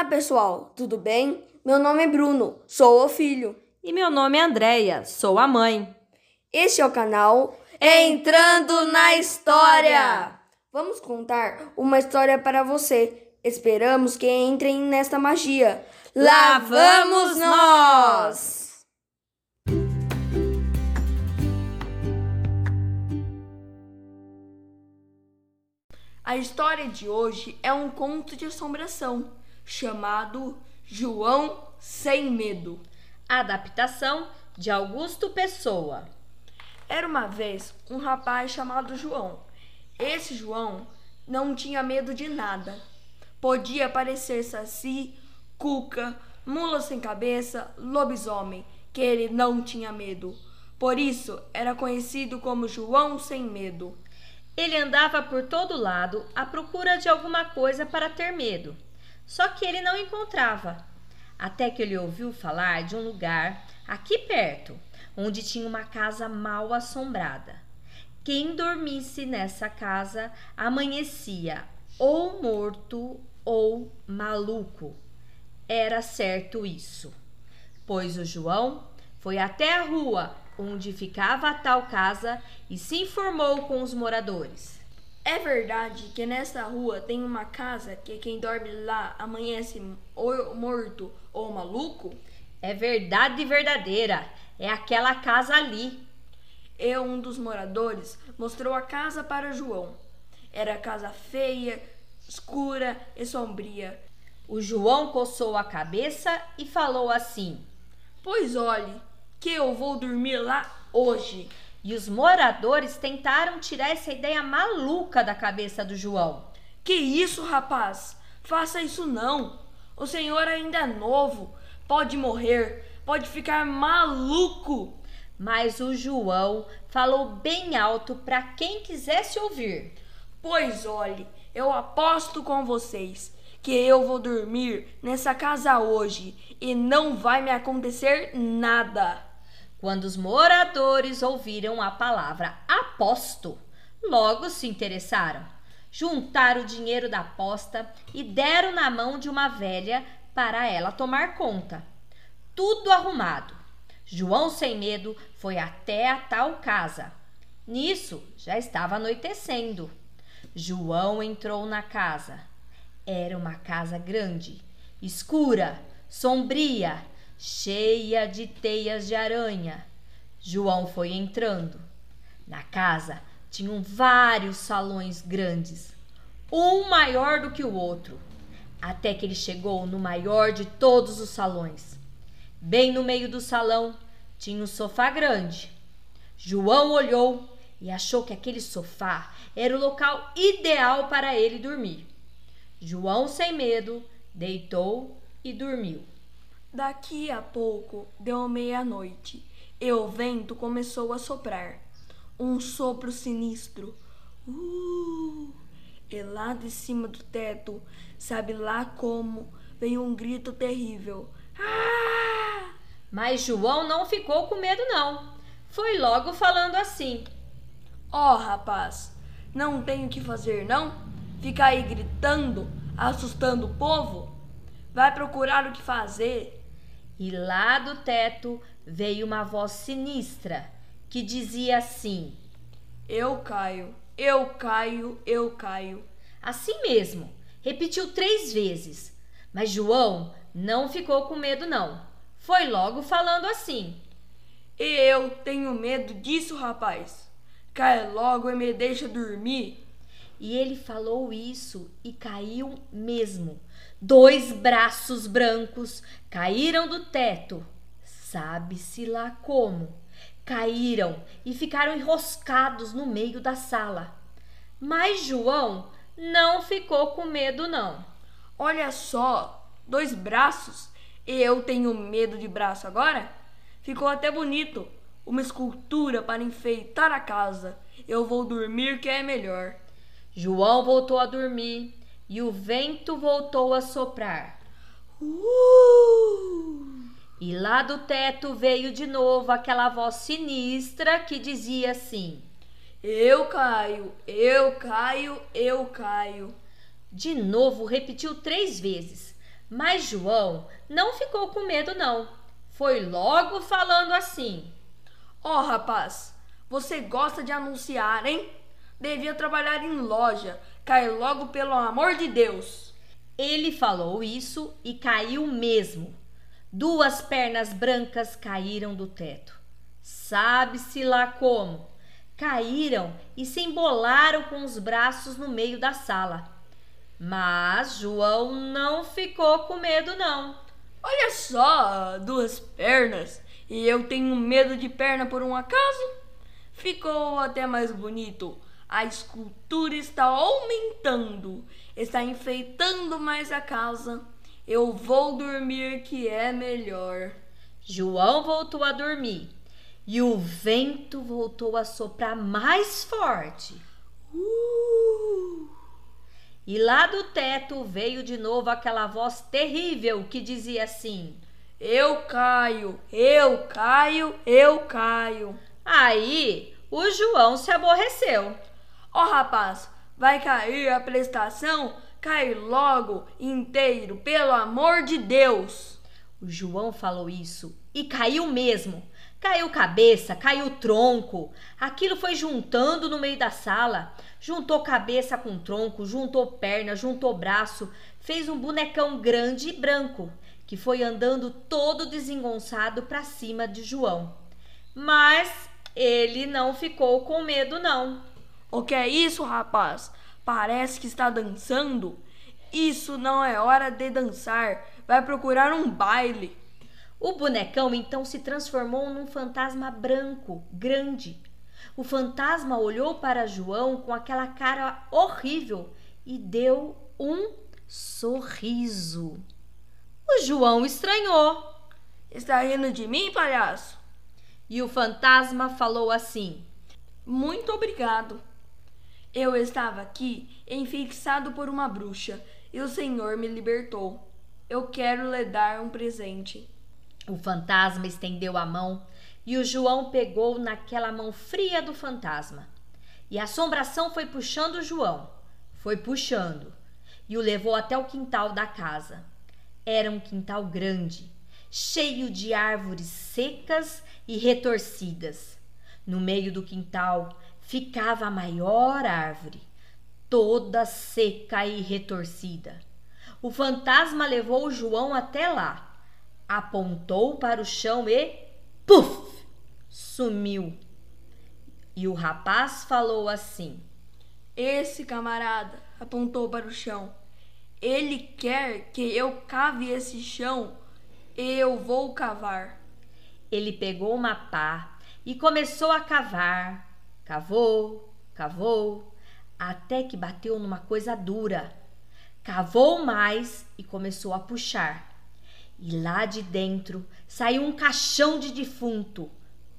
Olá, pessoal, tudo bem? Meu nome é Bruno, sou o filho. E meu nome é Andreia, sou a mãe. Este é o canal Entrando na História. Vamos contar uma história para você. Esperamos que entrem nesta magia. Lá vamos nós! A história de hoje é um conto de assombração chamado João Sem Medo. Adaptação de Augusto Pessoa. Era uma vez um rapaz chamado João. Esse João não tinha medo de nada. Podia parecer saci, cuca, mula sem cabeça, lobisomem, que ele não tinha medo. Por isso era conhecido como João Sem Medo. Ele andava por todo lado à procura de alguma coisa para ter medo. Só que ele não encontrava. Até que ele ouviu falar de um lugar aqui perto, onde tinha uma casa mal assombrada. Quem dormisse nessa casa amanhecia ou morto ou maluco. Era certo isso. Pois o João foi até a rua onde ficava a tal casa e se informou com os moradores. É verdade que nessa rua tem uma casa que quem dorme lá amanhece ou morto ou maluco? É verdade verdadeira. É aquela casa ali. E um dos moradores mostrou a casa para João. Era casa feia, escura e sombria. O João coçou a cabeça e falou assim: Pois olhe, que eu vou dormir lá hoje. E os moradores tentaram tirar essa ideia maluca da cabeça do João. Que isso, rapaz? Faça isso não. O senhor ainda é novo, pode morrer, pode ficar maluco. Mas o João falou bem alto para quem quisesse ouvir. Pois olhe, eu aposto com vocês que eu vou dormir nessa casa hoje e não vai me acontecer nada. Quando os moradores ouviram a palavra aposto, logo se interessaram. Juntaram o dinheiro da aposta e deram na mão de uma velha para ela tomar conta. Tudo arrumado. João, sem medo, foi até a tal casa. Nisso já estava anoitecendo. João entrou na casa. Era uma casa grande, escura, sombria, cheia de teias de aranha. João foi entrando. Na casa tinham vários salões grandes, um maior do que o outro, até que ele chegou no maior de todos os salões. Bem no meio do salão tinha um sofá grande. João olhou e achou que aquele sofá era o local ideal para ele dormir. João, sem medo, deitou e dormiu. Daqui a pouco deu meia-noite e o vento começou a soprar. Um sopro sinistro. Uh! E lá de cima do teto, sabe lá como, veio um grito terrível. Ah! Mas João não ficou com medo, não. Foi logo falando assim. Ó, oh, rapaz, não tenho o que fazer, não? Ficar aí gritando, assustando o povo? Vai procurar o que fazer. E lá do teto veio uma voz sinistra que dizia assim: Eu caio, eu caio, eu caio. Assim mesmo, repetiu três vezes. Mas João não ficou com medo, não. Foi logo falando assim: eu tenho medo disso, rapaz. Cai logo e me deixa dormir. E ele falou isso e caiu mesmo. Dois braços brancos caíram do teto. Sabe-se lá como. Caíram e ficaram enroscados no meio da sala. Mas João não ficou com medo, não. Olha só, dois braços. E eu tenho medo de braço agora? Ficou até bonito uma escultura para enfeitar a casa. Eu vou dormir que é melhor. João voltou a dormir e o vento voltou a soprar. Uh! E lá do teto veio de novo aquela voz sinistra que dizia assim: Eu caio, eu caio, eu caio. De novo repetiu três vezes, Mas João não ficou com medo, não. Foi logo falando assim: Ó oh, rapaz, você gosta de anunciar, hein? Devia trabalhar em loja. Cai logo, pelo amor de Deus. Ele falou isso e caiu mesmo. Duas pernas brancas caíram do teto. Sabe-se lá como. Caíram e se embolaram com os braços no meio da sala. Mas João não ficou com medo, não. Olha só, duas pernas. E eu tenho medo de perna por um acaso? Ficou até mais bonito. A escultura está aumentando, está enfeitando mais a casa. Eu vou dormir que é melhor. João voltou a dormir e o vento voltou a soprar mais forte. Uh! E lá do teto veio de novo aquela voz terrível que dizia assim: Eu caio, eu caio, eu caio. Aí o João se aborreceu. Ó oh, rapaz, vai cair a prestação? Cai logo inteiro, pelo amor de Deus. O João falou isso e caiu mesmo. Caiu cabeça, caiu tronco. Aquilo foi juntando no meio da sala. Juntou cabeça com tronco, juntou perna, juntou braço, fez um bonecão grande e branco, que foi andando todo desengonçado para cima de João. Mas ele não ficou com medo, não. O que é isso, rapaz? Parece que está dançando. Isso não é hora de dançar. Vai procurar um baile. O bonecão então se transformou num fantasma branco, grande. O fantasma olhou para João com aquela cara horrível e deu um sorriso. O João estranhou. Está rindo de mim, palhaço? E o fantasma falou assim: Muito obrigado. Eu estava aqui enfixado por uma bruxa e o Senhor me libertou. Eu quero lhe dar um presente. O fantasma estendeu a mão e o João pegou naquela mão fria do fantasma. E a assombração foi puxando o João, foi puxando, e o levou até o quintal da casa. Era um quintal grande, cheio de árvores secas e retorcidas. No meio do quintal ficava a maior árvore, toda seca e retorcida. O fantasma levou o João até lá apontou para o chão e puf! sumiu. E o rapaz falou assim: Esse camarada apontou para o chão. Ele quer que eu cave esse chão. Eu vou cavar. Ele pegou uma pá e começou a cavar. Cavou, cavou, até que bateu numa coisa dura. Cavou mais e começou a puxar. E lá de dentro saiu um caixão de defunto,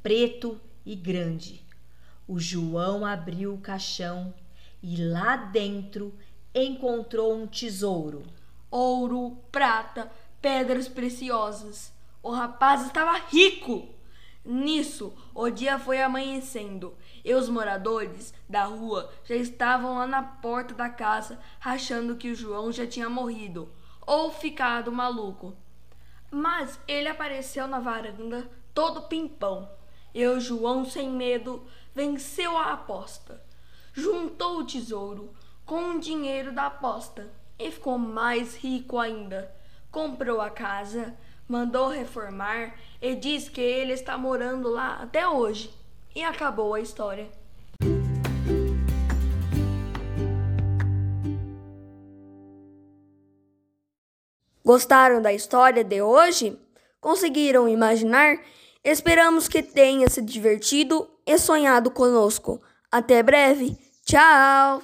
preto e grande. O João abriu o caixão e lá dentro encontrou um tesouro. Ouro, prata, pedras preciosas. O rapaz estava rico. Nisso, o dia foi amanhecendo e os moradores da rua já estavam lá na porta da casa, achando que o João já tinha morrido ou ficado maluco. Mas ele apareceu na varanda, todo pimpão. E o João, sem medo, venceu a aposta. Juntou o tesouro com o dinheiro da aposta e ficou mais rico ainda. Comprou a casa, mandou reformar e diz que ele está morando lá até hoje. E acabou a história. Gostaram da história de hoje? Conseguiram imaginar? Esperamos que tenha se divertido e sonhado conosco. Até breve. Tchau!